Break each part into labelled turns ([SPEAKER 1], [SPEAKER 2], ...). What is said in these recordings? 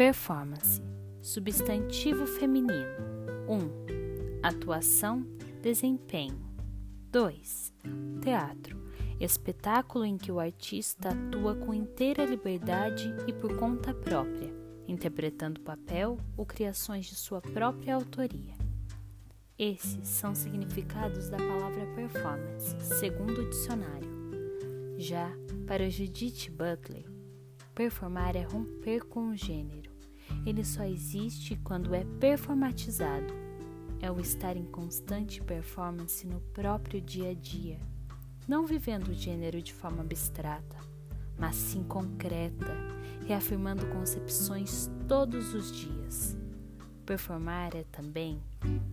[SPEAKER 1] Performance. Substantivo feminino. 1. Um, atuação, desempenho. 2. Teatro. Espetáculo em que o artista atua com inteira liberdade e por conta própria, interpretando papel ou criações de sua própria autoria. Esses são significados da palavra performance, segundo o dicionário. Já para Judith Butler, performar é romper com o gênero. Ele só existe quando é performatizado. É o estar em constante performance no próprio dia a dia, não vivendo o gênero de forma abstrata, mas sim concreta, reafirmando concepções todos os dias. Performar é também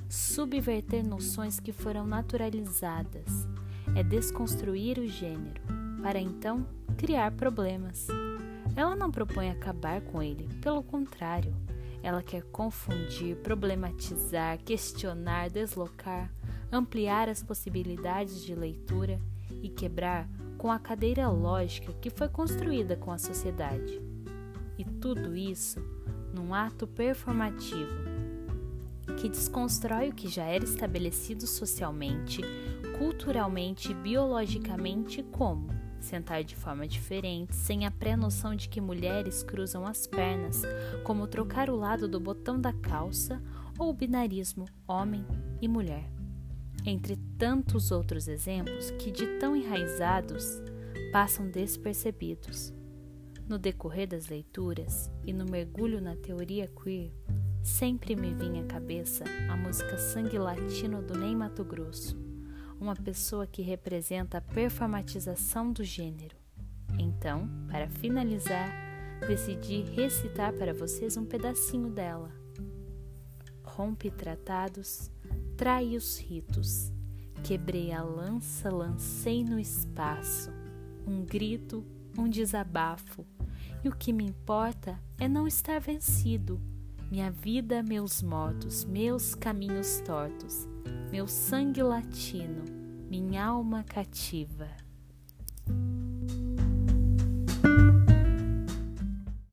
[SPEAKER 1] subverter noções que foram naturalizadas, é desconstruir o gênero, para então criar problemas. Ela não propõe acabar com ele, pelo contrário, ela quer confundir, problematizar, questionar, deslocar, ampliar as possibilidades de leitura e quebrar com a cadeira lógica que foi construída com a sociedade. E tudo isso num ato performativo que desconstrói o que já era estabelecido socialmente, culturalmente e biologicamente como sentar de forma diferente, sem a pré-noção de que mulheres cruzam as pernas, como trocar o lado do botão da calça ou o binarismo homem e mulher. Entre tantos outros exemplos que, de tão enraizados, passam despercebidos. No decorrer das leituras e no mergulho na teoria queer, sempre me vinha à cabeça a música Sangue Latino do Ney Mato Grosso, uma pessoa que representa a performatização do gênero. Então, para finalizar, decidi recitar para vocês um pedacinho dela. Rompe tratados, trai os ritos, quebrei a lança, lancei no espaço, um grito, um desabafo, e o que me importa é não estar vencido. Minha vida, meus modos, meus caminhos tortos, meu sangue latino, minha alma cativa.